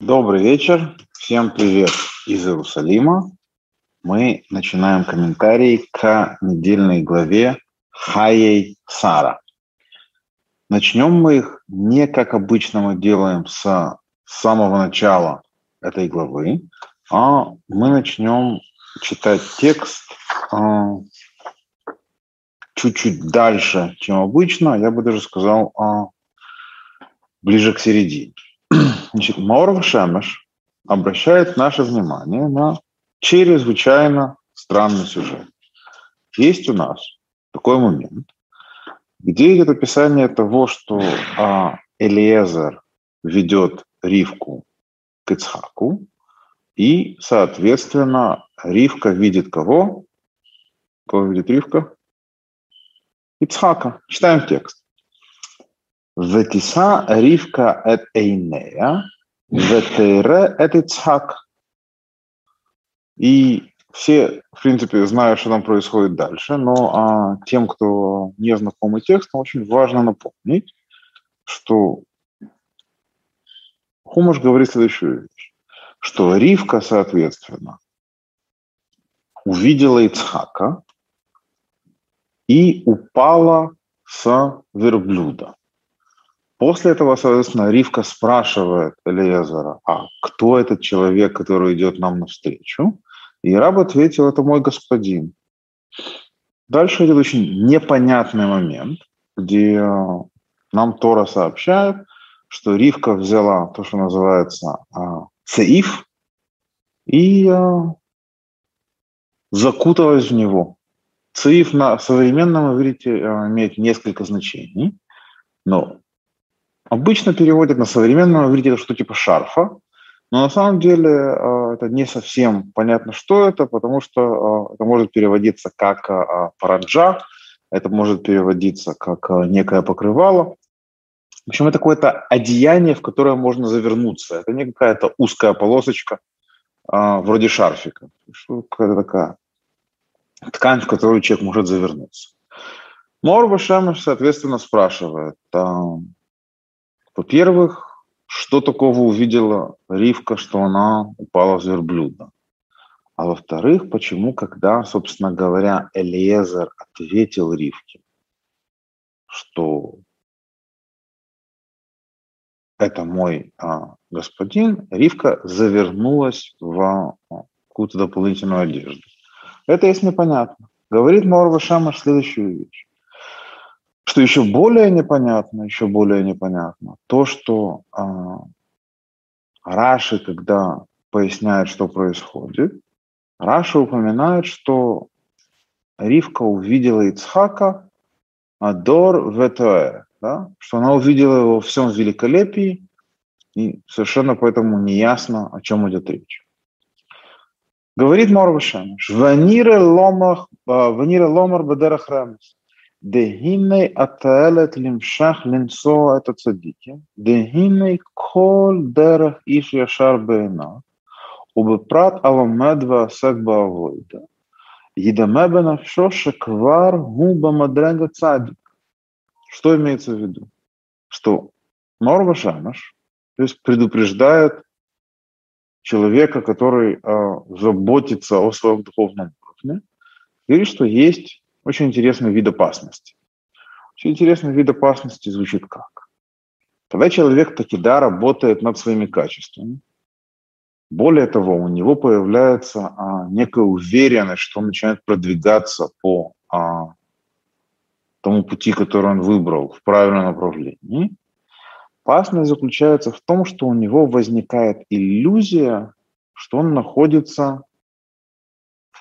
Добрый вечер, всем привет из Иерусалима. Мы начинаем комментарий к недельной главе Хаей Сара. Начнем мы их не как обычно мы делаем с самого начала этой главы, а мы начнем читать текст а, чуть-чуть дальше, чем обычно, я бы даже сказал, а, ближе к середине. Значит, Маор Шемеш обращает наше внимание на чрезвычайно странный сюжет. Есть у нас такой момент, где идет описание того, что а, Элиезер ведет Ривку к Ицхаку, и, соответственно, Ривка видит кого? Кого видит Ривка? Ицхака. Читаем текст. Ветиса Ривка эт Эйнея, Ветере эт Ицхак. И все, в принципе, знают, что там происходит дальше, но а, тем, кто не знакомый текст, очень важно напомнить, что Хумаш говорит следующую вещь, что Ривка, соответственно, увидела Ицхака и упала с верблюда. После этого, соответственно, Ривка спрашивает Элиезера, а кто этот человек, который идет нам навстречу? И раб ответил, это мой господин. Дальше идет очень непонятный момент, где нам Тора сообщает, что Ривка взяла то, что называется а, цеиф, и а, закуталась в него. Цеиф на современном иврите имеет несколько значений, но Обычно переводят на современном иврите что типа шарфа, но на самом деле э, это не совсем понятно, что это, потому что э, это может переводиться как э, параджа, это может переводиться как некое покрывало. В общем, это какое-то одеяние, в которое можно завернуться. Это не какая-то узкая полосочка, вроде шарфика. Какая-то такая ткань, в которую человек может завернуться. Морба Шемеш, соответственно, спрашивает, во-первых, что такого увидела Ривка, что она упала с верблюда? А во-вторых, почему, когда, собственно говоря, Элиезер ответил Ривке, что это мой а, господин, Ривка завернулась в а, какую-то дополнительную одежду. Это есть непонятно. Говорит Морва Шамаш следующую вещь. Что еще более непонятно, еще более непонятно, то, что а, Раши, когда поясняет, что происходит, Раши упоминает, что Ривка увидела Ицхака Адор Ветоэ, да? что она увидела его во всем великолепии, и совершенно поэтому не ясно, о чем идет речь. Говорит Морвашем, «Ванире ломар бадерах ремес». דהיני התועלת למשך לנסוע את הצדיקים, דהיני כל דרך איש ישר בעיניו, ובפרט הלומד ועוסק בעבודה, ידמה בנפשו שכבר הוא במדרג הצדיק. Что имеется в виду? Что Норва Шамаш, то есть предупреждает человека, который э, заботится о своем духовном уровне, говорит, что есть очень интересный вид опасности. Очень интересный вид опасности звучит как? Когда человек таки да работает над своими качествами, более того, у него появляется а, некая уверенность, что он начинает продвигаться по а, тому пути, который он выбрал в правильном направлении. Опасность заключается в том, что у него возникает иллюзия, что он находится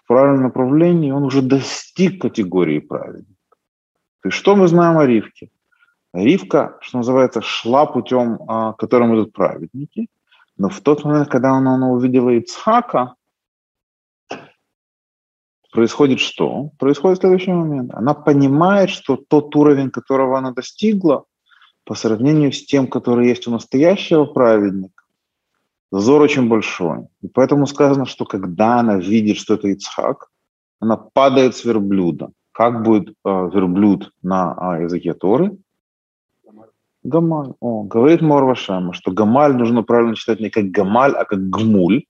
правильном направлении, он уже достиг категории праведника. То есть что мы знаем о Ривке? Ривка, что называется, шла путем, а, которым идут праведники, но в тот момент, когда она, она увидела Ицхака, происходит что? Происходит следующий момент. Она понимает, что тот уровень, которого она достигла, по сравнению с тем, который есть у настоящего праведника, Зор очень большой. И поэтому сказано, что когда она видит, что это Ицхак, она падает с верблюда. Как будет э, верблюд на э, языке Торы? Гамаль. О, говорит Морвашама, что Гамаль нужно правильно читать не как Гамаль, а как Гмуль.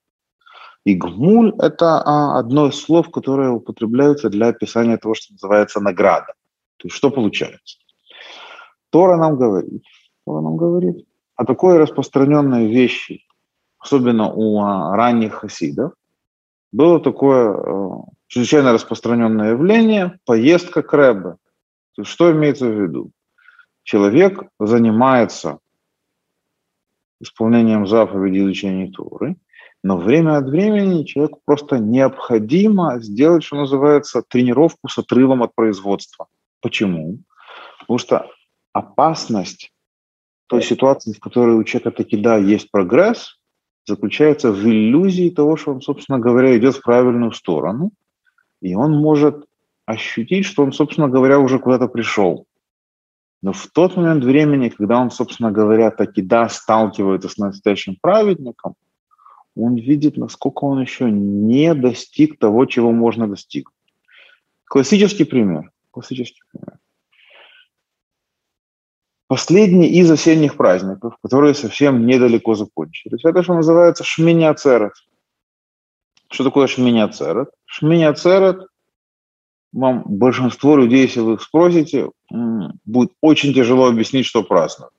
И Гмуль – это а, одно из слов, которое употребляются для описания того, что называется награда. То есть что получается? Тора нам говорит, Тора нам говорит о такой распространенной вещи, особенно у а, ранних хасидов, было такое а, чрезвычайно распространенное явление – поездка к Рэбе. Что имеется в виду? Человек занимается исполнением заповедей изучения Торы, но время от времени человеку просто необходимо сделать, что называется, тренировку с отрывом от производства. Почему? Потому что опасность той ситуации, в которой у человека таки да, есть прогресс, заключается в иллюзии того, что он, собственно говоря, идет в правильную сторону, и он может ощутить, что он, собственно говоря, уже куда-то пришел. Но в тот момент времени, когда он, собственно говоря, таки да, сталкивается с настоящим праведником, он видит, насколько он еще не достиг того, чего можно достигнуть. Классический пример. Классический пример. Последний из осенних праздников, которые совсем недалеко закончились, это что называется Шминя. Что такое Шминя Церет? Вам большинство людей, если вы их спросите, будет очень тяжело объяснить, что празднуют.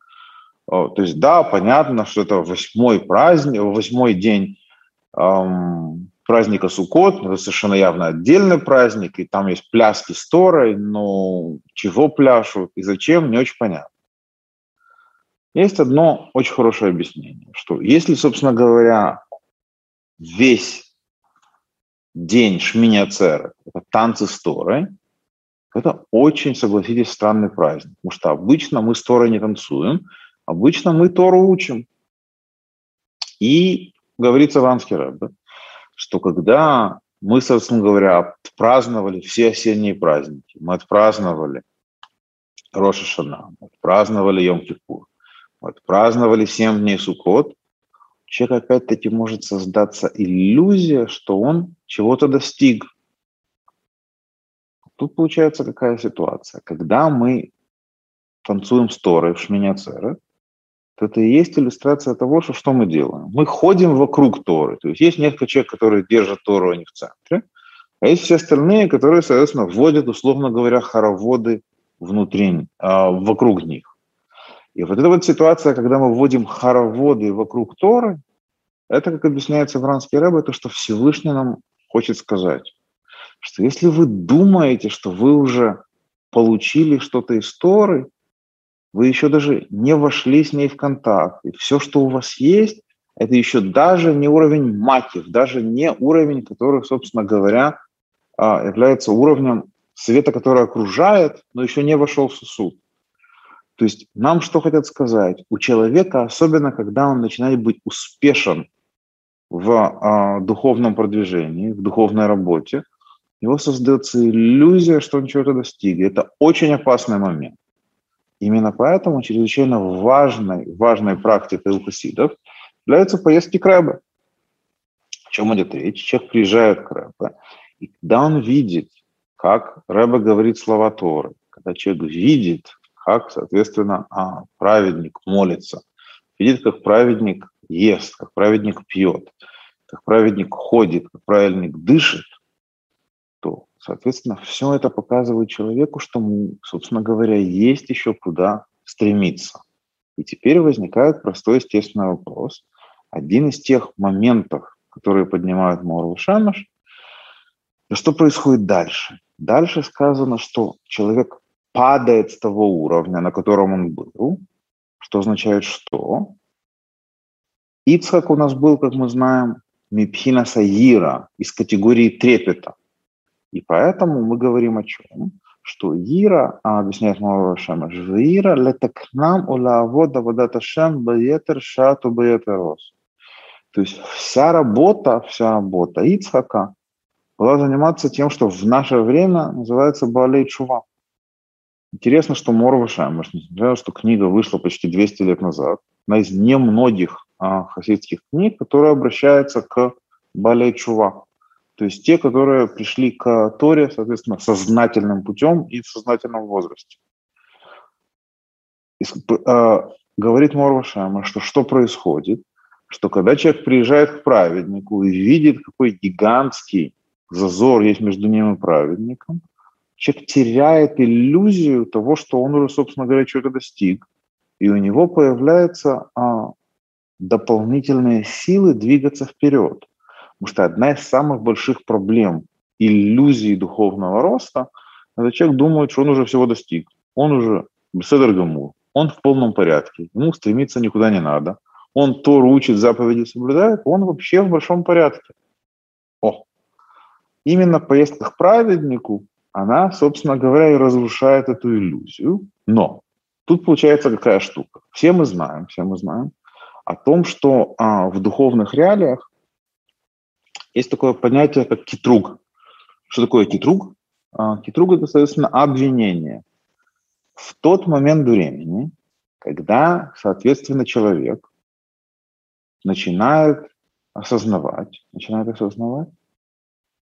То есть, да, понятно, что это восьмой праздник, восьмой день эм, праздника Суккот, это совершенно явно отдельный праздник, и там есть пляски с Торой, но чего пляшут и зачем, не очень понятно. Есть одно очень хорошее объяснение, что если, собственно говоря, весь день Шминя Цера, это танцы с Торой, это очень, согласитесь, странный праздник, потому что обычно мы с Торой не танцуем, обычно мы Тору учим. И говорится в Анске что когда мы, собственно говоря, отпраздновали все осенние праздники, мы отпраздновали Роша Шана, мы отпраздновали Йом-Кипур, отпраздновали семь дней Суккот, человек опять-таки может создаться иллюзия, что он чего-то достиг. Тут получается какая ситуация. Когда мы танцуем с Торой в Шминяцере, то это и есть иллюстрация того, что, что мы делаем. Мы ходим вокруг Торы. То есть есть несколько человек, которые держат Тору, они в центре, а есть все остальные, которые, соответственно, вводят, условно говоря, хороводы внутри, э, вокруг них. И вот эта вот ситуация, когда мы вводим хороводы вокруг Торы, это, как объясняется в Ранский Рэбе, то, что Всевышний нам хочет сказать, что если вы думаете, что вы уже получили что-то из Торы, вы еще даже не вошли с ней в контакт. И все, что у вас есть, это еще даже не уровень макив, даже не уровень, который, собственно говоря, а, является уровнем света, который окружает, но еще не вошел в сосуд. То есть нам что хотят сказать? У человека, особенно когда он начинает быть успешен в а, духовном продвижении, в духовной работе, его создается иллюзия, что он чего-то достиг. И это очень опасный момент. Именно поэтому чрезвычайно важной, важной практикой у хасидов являются поездки к Рэбе. О чем идет речь? Человек приезжает к Рэбе, и когда он видит, как Рэбе говорит слова Торы, когда человек видит, как, соответственно, а, праведник молится, видит, как праведник ест, как праведник пьет, как праведник ходит, как праведник дышит, то, соответственно, все это показывает человеку, что, собственно говоря, есть еще куда стремиться. И теперь возникает простой естественный вопрос. Один из тех моментов, которые поднимают Мору Шамаш, что происходит дальше? Дальше сказано, что человек падает с того уровня, на котором он был, что означает что? Ицхак у нас был, как мы знаем, Мипхина Саира из категории трепета. И поэтому мы говорим о чем? Что Ира, а, объясняет Маура Шема, Ира летакнам улавода водата шем баетер шату баетерос. То есть вся работа, вся работа Ицхака была заниматься тем, что в наше время называется Балей Чува. Интересно, что Морва Шамаш, несмотря на то, что книга вышла почти 200 лет назад, одна из немногих а, хасидских книг, которая обращается к Балей Чува. То есть те, которые пришли к Торе, соответственно, сознательным путем и в сознательном возрасте. э, говорит Морвашама, что что происходит, что когда человек приезжает к праведнику и видит, какой гигантский зазор есть между ним и праведником, человек теряет иллюзию того, что он уже, собственно говоря, чего-то достиг, и у него появляются а, дополнительные силы двигаться вперед. Потому что одна из самых больших проблем иллюзии духовного роста, это человек думает, что он уже всего достиг, он уже беседер гамур, он в полном порядке, ему стремиться никуда не надо, он то учит, заповеди соблюдает, он вообще в большом порядке. О, именно поездка к праведнику, она, собственно говоря, и разрушает эту иллюзию. Но тут получается какая штука. Все мы знаем, все мы знаем о том, что а, в духовных реалиях есть такое понятие, как китруг. Что такое китруг? А, китруг – это, соответственно, обвинение. В тот момент времени, когда, соответственно, человек начинает осознавать, начинает осознавать,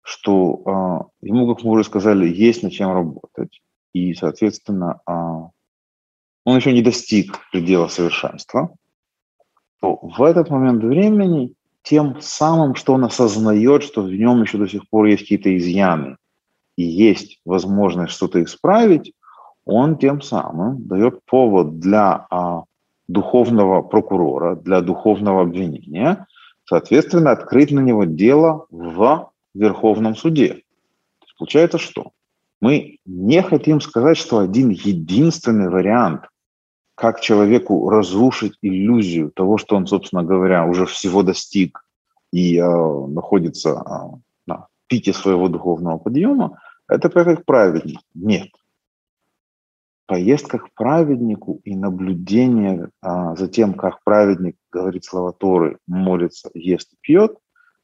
что э, ему, как мы уже сказали, есть над чем работать, и, соответственно, э, он еще не достиг предела совершенства, то в этот момент времени тем самым, что он осознает, что в нем еще до сих пор есть какие-то изъяны, и есть возможность что-то исправить, он тем самым дает повод для а, духовного прокурора, для духовного обвинения, соответственно, открыть на него дело в Верховном суде. Получается что? Мы не хотим сказать, что один единственный вариант, как человеку разрушить иллюзию того, что он, собственно говоря, уже всего достиг и э, находится э, на пике своего духовного подъема, это как праведник. Нет поездка к праведнику и наблюдение а, за тем, как праведник говорит слова Торы, молится, ест и пьет,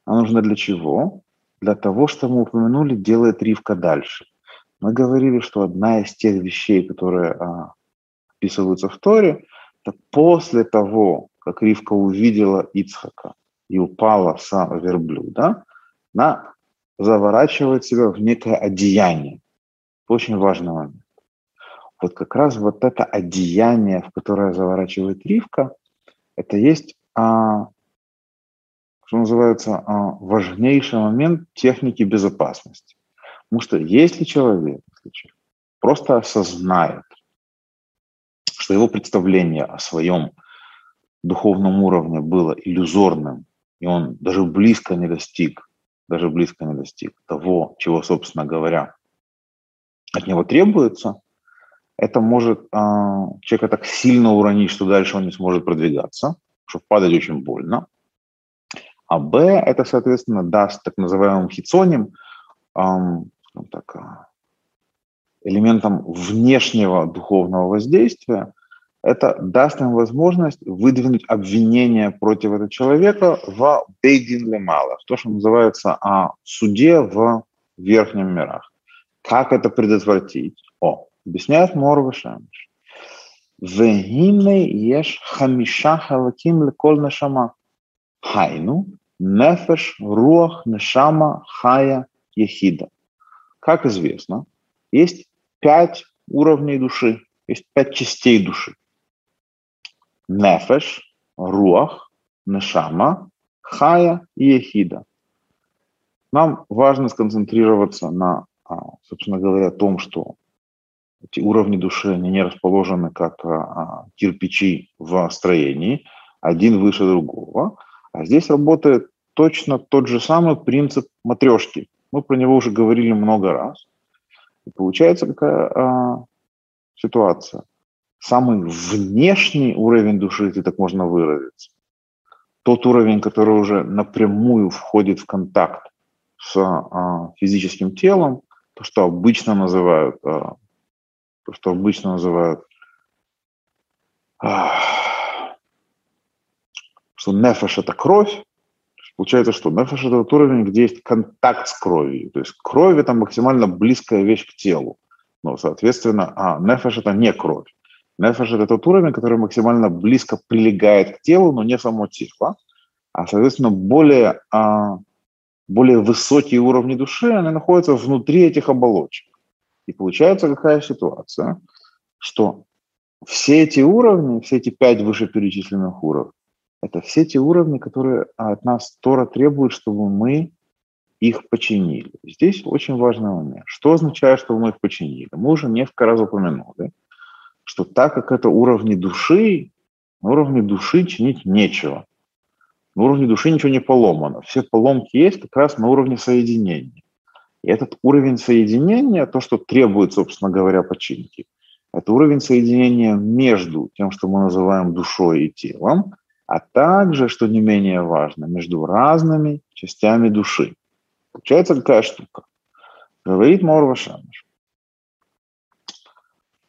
а нужно для чего? Для того, что мы упомянули, делает Ривка дальше. Мы говорили, что одна из тех вещей, которые а, описываются в Торе, это после того, как Ривка увидела Ицхака и упала с верблюда, она заворачивает себя в некое одеяние. Очень важный момент вот как раз вот это одеяние, в которое заворачивает Ривка, это есть, а, что называется, а, важнейший момент техники безопасности. Потому что если человек, просто осознает, что его представление о своем духовном уровне было иллюзорным, и он даже близко не достиг, даже близко не достиг того, чего, собственно говоря, от него требуется, это может а, человека так сильно уронить, что дальше он не сможет продвигаться, что падать очень больно. А Б это, соответственно, даст так называемым хитсоним, эм, так, а, элементом внешнего духовного воздействия, это даст им возможность выдвинуть обвинение против этого человека в бейдин лемала, то, что называется а, суде в верхнем мирах. Как это предотвратить? О, объясняет Мор Шамиш. Вегине еш хамиша халаким лекол нашама. Хайну, нефеш, руах, нешама, хая, ехида. Как известно, есть пять уровней души, есть пять частей души. Нефеш, руах, нешама, хая и ехида. Нам важно сконцентрироваться на, а, собственно говоря, том, что эти уровни души, они не расположены как а, кирпичи в строении, один выше другого. А здесь работает точно тот же самый принцип матрешки. Мы про него уже говорили много раз. И получается какая а, ситуация. Самый внешний уровень души, если так можно выразиться, тот уровень, который уже напрямую входит в контакт с а, физическим телом, то, что обычно называют а, то, что обычно называют, что нефеш – это кровь, Получается, что нефеш – это тот уровень, где есть контакт с кровью. То есть кровь – это максимально близкая вещь к телу. Но, соответственно, а нефеш – это не кровь. Нефеш – это тот уровень, который максимально близко прилегает к телу, но не само тело. А, соответственно, более, а, более высокие уровни души, они находятся внутри этих оболочек. И получается какая ситуация, что все эти уровни, все эти пять вышеперечисленных уровней, это все те уровни, которые от нас Тора требует, чтобы мы их починили. Здесь очень важный момент. Что означает, что мы их починили? Мы уже несколько раз упомянули, что так как это уровни души, на уровне души чинить нечего. На уровне души ничего не поломано. Все поломки есть как раз на уровне соединения. И этот уровень соединения, то, что требует, собственно говоря, починки, это уровень соединения между тем, что мы называем душой и телом, а также, что не менее важно, между разными частями души. Получается какая штука? Говорит Морва Шамаш.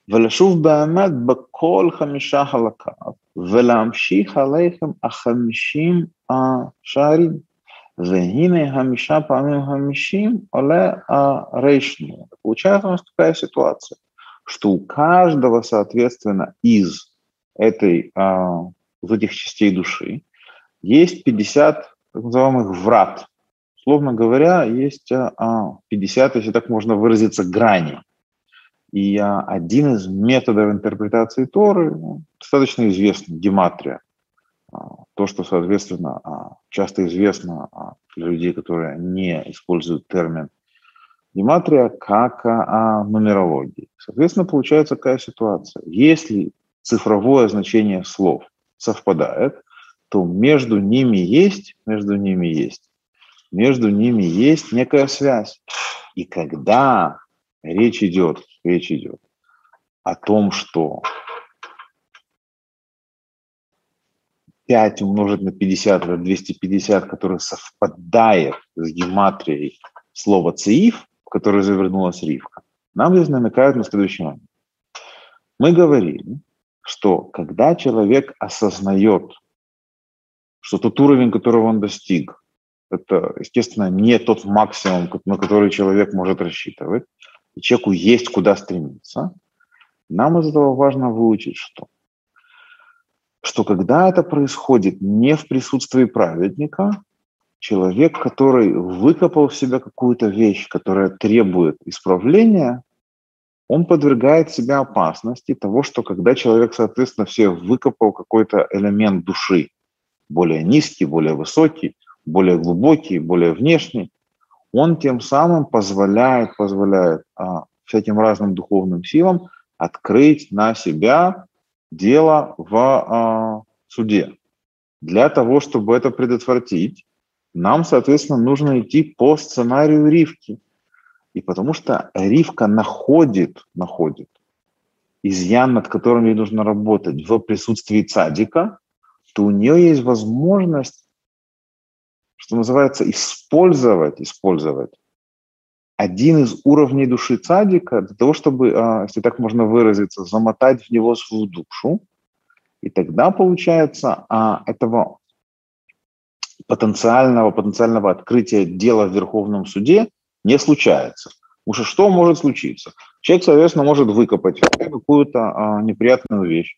ולשוב באמת בכל חמישה חלקיו, ולהמשיך עליכם החמישים השערים. והנה חמישה פעמים חמישים עולה הריישנו. Получается у нас такая ситуация, что у каждого, соответственно, из этой, а, из этих частей души есть 50 так называемых врат, Словно говоря, есть 50, а, если так можно выразиться, грани. И а, один из методов интерпретации Торы ну, достаточно известный, гематрия. А, то, что, соответственно, часто известно для людей, которые не используют термин гематрия, как нумерологии. Соответственно, получается такая ситуация. Если цифровое значение слов совпадает, то между ними есть, между ними есть между ними есть некая связь. И когда речь идет, речь идет о том, что 5 умножить на 50 это 250, который совпадает с гематрией слова «цеив», в которое завернулась ривка, нам здесь намекают на следующий момент. Мы говорили, что когда человек осознает, что тот уровень, которого он достиг, это, естественно, не тот максимум, на который человек может рассчитывать. И человеку есть куда стремиться. Нам из этого важно выучить что? Что когда это происходит не в присутствии праведника, человек, который выкопал в себя какую-то вещь, которая требует исправления, он подвергает себя опасности того, что когда человек, соответственно, все выкопал какой-то элемент души, более низкий, более высокий, более глубокий, более внешний, он тем самым позволяет, позволяет а, всяким разным духовным силам открыть на себя дело в а, суде. Для того, чтобы это предотвратить, нам, соответственно, нужно идти по сценарию Ривки. И потому что Ривка находит, находит изъян, над которым ей нужно работать в присутствии цадика, то у нее есть возможность что называется, использовать, использовать один из уровней души цадика для того, чтобы, а, если так можно выразиться, замотать в него свою душу. И тогда, получается, а, этого потенциального, потенциального открытия дела в Верховном суде не случается. Потому что что может случиться? Человек, соответственно, может выкопать какую-то а, неприятную вещь,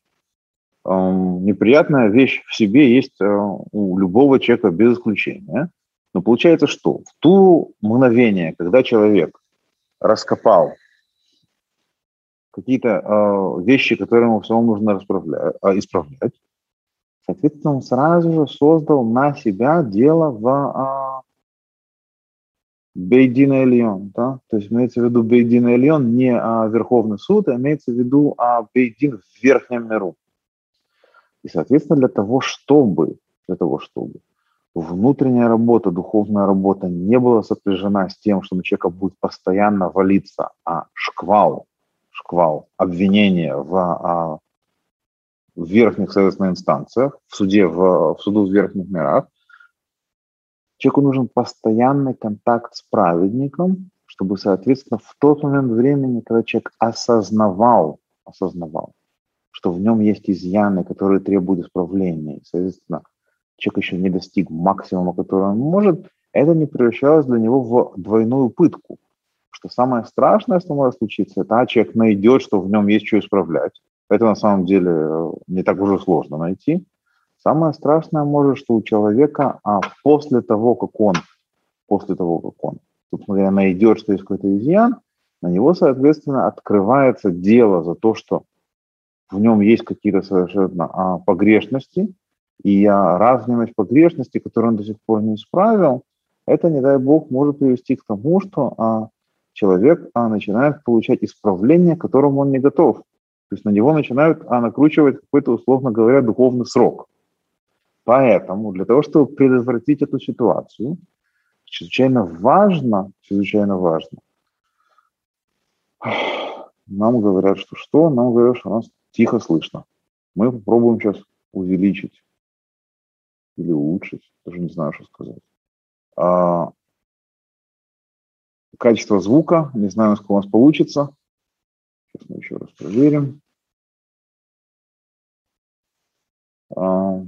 неприятная вещь в себе есть э, у любого человека без исключения. Но получается, что в ту мгновение, когда человек раскопал какие-то э, вещи, которые ему все нужно э, исправлять, соответственно, он сразу же создал на себя дело в э, Бейдин Эльон, да? то есть имеется в виду Бейдин Эльон не а, Верховный суд, а имеется в виду а, Бейдин в верхнем миру. И, соответственно, для того, чтобы, для того, чтобы внутренняя работа, духовная работа не была сопряжена с тем, что на человека будет постоянно валиться а шквал, шквал обвинения в, а, в верхних, соответственно, инстанциях, в суде, в, в суду в верхних мирах, человеку нужен постоянный контакт с праведником, чтобы, соответственно, в тот момент времени, когда человек осознавал, осознавал, что в нем есть изъяны, которые требуют исправления. И, соответственно, человек еще не достиг максимума, который он может, это не превращалось для него в двойную пытку. Что самое страшное, что может случиться, это а, человек найдет, что в нем есть что исправлять. Это на самом деле э, не так уже сложно найти. Самое страшное может, что у человека, а после того, как он, после того, как он, собственно говоря, найдет, что есть какой-то изъян, на него, соответственно, открывается дело за то, что в нем есть какие-то совершенно а, погрешности, и а, разность погрешности, которую он до сих пор не исправил, это, не дай бог, может привести к тому, что а, человек а, начинает получать исправление, к которому он не готов. То есть на него начинают а, накручивать какой-то, условно говоря, духовный срок. Поэтому для того, чтобы предотвратить эту ситуацию, чрезвычайно важно, чрезвычайно важно, нам говорят, что что? Нам говорят, что нас тихо слышно. Мы попробуем сейчас увеличить или улучшить, даже не знаю, что сказать. А, качество звука, не знаю, насколько у нас получится. Сейчас мы еще раз проверим. А,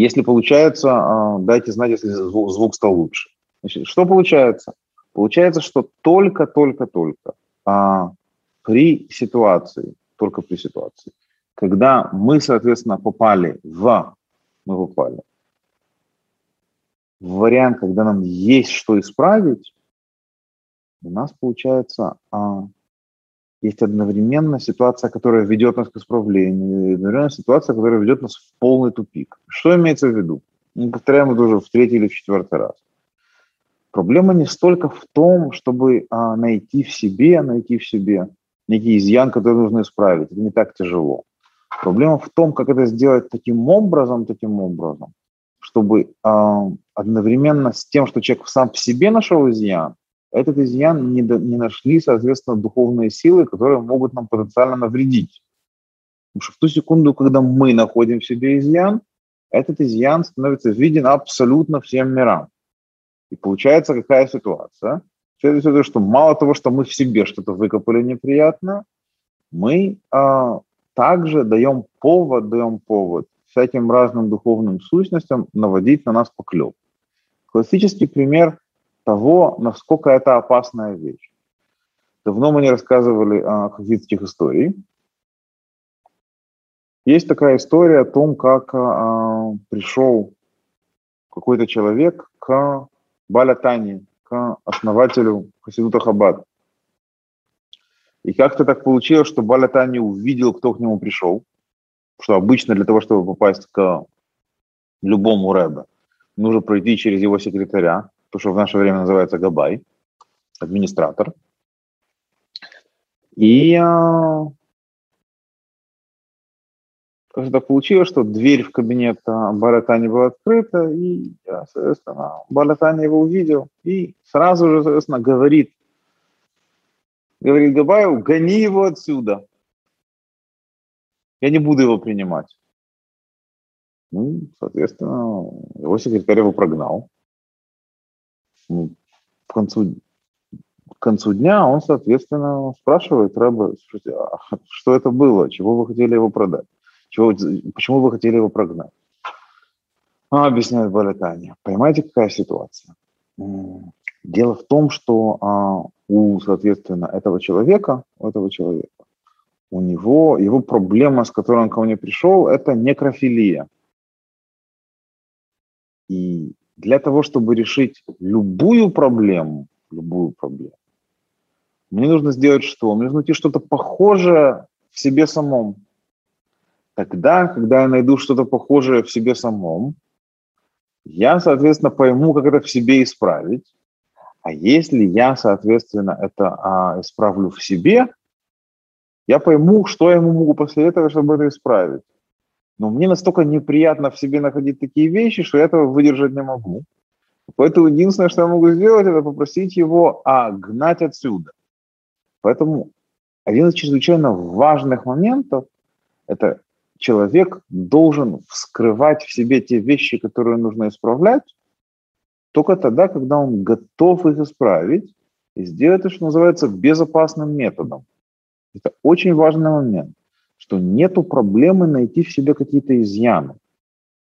если получается, а, дайте знать, если звук, стал лучше. Значит, что получается? Получается, что только-только-только а, при ситуации, только при ситуации, когда мы, соответственно, попали в, мы попали в вариант, когда нам есть что исправить, у нас получается а, есть одновременно ситуация, которая ведет нас к исправлению, и одновременно ситуация, которая ведет нас в полный тупик. Что имеется в виду? Мы повторяем это уже в третий или в четвертый раз. Проблема не столько в том, чтобы а, найти в себе, найти в себе некий изъян, который нужно исправить. Это не так тяжело. Проблема в том, как это сделать таким образом, таким образом, чтобы а, одновременно с тем, что человек сам в себе нашел изъян, этот изъян не, до, не нашли, соответственно, духовные силы, которые могут нам потенциально навредить. Потому что в ту секунду, когда мы находим в себе изъян, этот изъян становится виден абсолютно всем мирам. И получается какая ситуация? Следует что мало того, что мы в себе что-то выкопали неприятно, мы а, также даем повод, даем повод всяким разным духовным сущностям наводить на нас поклеп. Классический пример того, насколько это опасная вещь. Давно мы не рассказывали о хасидских историй. Есть такая история о том, как а, пришел какой-то человек к Балятане, к основателю Хасидута Хабад. И как-то так получилось, что Балятани увидел, кто к нему пришел, что обычно для того, чтобы попасть к любому рэбе, нужно пройти через его секретаря, то, что в наше время называется Габай, администратор. И а, так получилось, что дверь в кабинет а, Балатани была открыта, и, соответственно, Балатани его увидел и сразу же, соответственно, говорит, говорит Габаеву, гони его отсюда. Я не буду его принимать. Ну, соответственно, его секретарь его прогнал ну, к концу, к концу дня он, соответственно, спрашивает Рэба, а что это было, чего вы хотели его продать, чего, почему вы хотели его прогнать. А, объясняет Балятани. Понимаете, какая ситуация? Дело в том, что а, у, соответственно, этого человека, у этого человека, у него, его проблема, с которой он ко мне пришел, это некрофилия. И для того, чтобы решить любую проблему, любую проблему, мне нужно сделать что? Мне нужно найти что-то похожее в себе самом. Тогда, когда я найду что-то похожее в себе самом, я, соответственно, пойму, как это в себе исправить. А если я, соответственно, это а, исправлю в себе, я пойму, что я ему могу этого, чтобы это исправить. Но мне настолько неприятно в себе находить такие вещи, что я этого выдержать не могу. Поэтому единственное, что я могу сделать, это попросить его а, гнать отсюда. Поэтому один из чрезвычайно важных моментов – это человек должен вскрывать в себе те вещи, которые нужно исправлять, только тогда, когда он готов их исправить, и сделать это, что называется, безопасным методом. Это очень важный момент что нету проблемы найти в себе какие-то изъяны.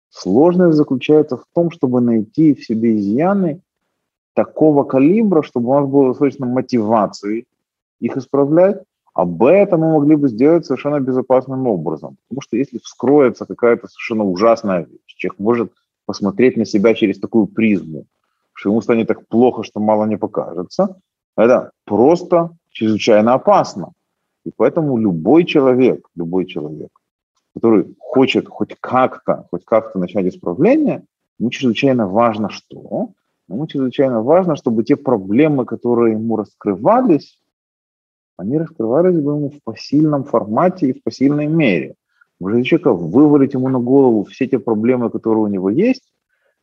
Сложность заключается в том, чтобы найти в себе изъяны такого калибра, чтобы у нас было достаточно мотивации их исправлять, об этом мы могли бы сделать совершенно безопасным образом. Потому что если вскроется какая-то совершенно ужасная вещь, человек может посмотреть на себя через такую призму, что ему станет так плохо, что мало не покажется, это просто чрезвычайно опасно. И поэтому любой человек, любой человек, который хочет хоть как-то, хоть как-то начать исправление, ему чрезвычайно важно что? Ему чрезвычайно важно, чтобы те проблемы, которые ему раскрывались, они раскрывались бы ему в посильном формате и в посильной мере. Уже человека вывалить ему на голову все те проблемы, которые у него есть,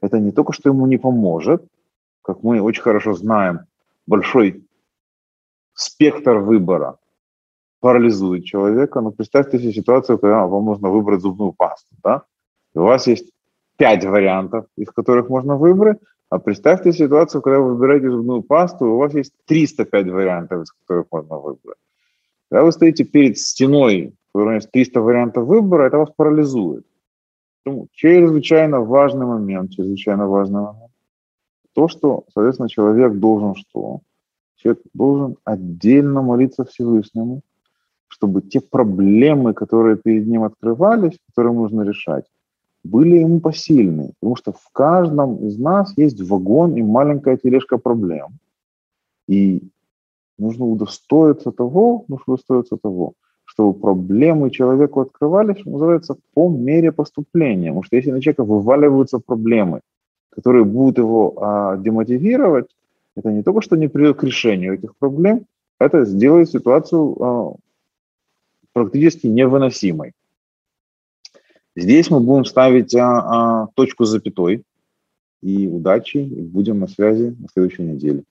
это не только что ему не поможет, как мы очень хорошо знаем, большой спектр выбора парализует человека. Но представьте себе ситуацию, когда вам нужно выбрать зубную пасту. Да? И у вас есть пять вариантов, из которых можно выбрать, а представьте ситуацию, когда вы выбираете зубную пасту, у вас есть 305 вариантов, из которых можно выбрать. Когда вы стоите перед стеной, у которой есть 300 вариантов выбора, это вас парализует. Поэтому чрезвычайно важный момент, чрезвычайно важный момент. То, что, соответственно, человек должен что? Человек должен отдельно молиться Всевышнему, чтобы те проблемы, которые перед ним открывались, которые нужно решать, были ему посильны. Потому что в каждом из нас есть вагон и маленькая тележка проблем. И нужно удостоиться того, нужно удостоиться того, чтобы проблемы человеку открывались, что называется, по мере поступления. Потому что если на человека вываливаются проблемы, которые будут его а, демотивировать, это не только что не приведет к решению этих проблем, это сделает ситуацию а, практически невыносимой. Здесь мы будем ставить а, а, точку с запятой. И удачи, и будем на связи на следующей неделе.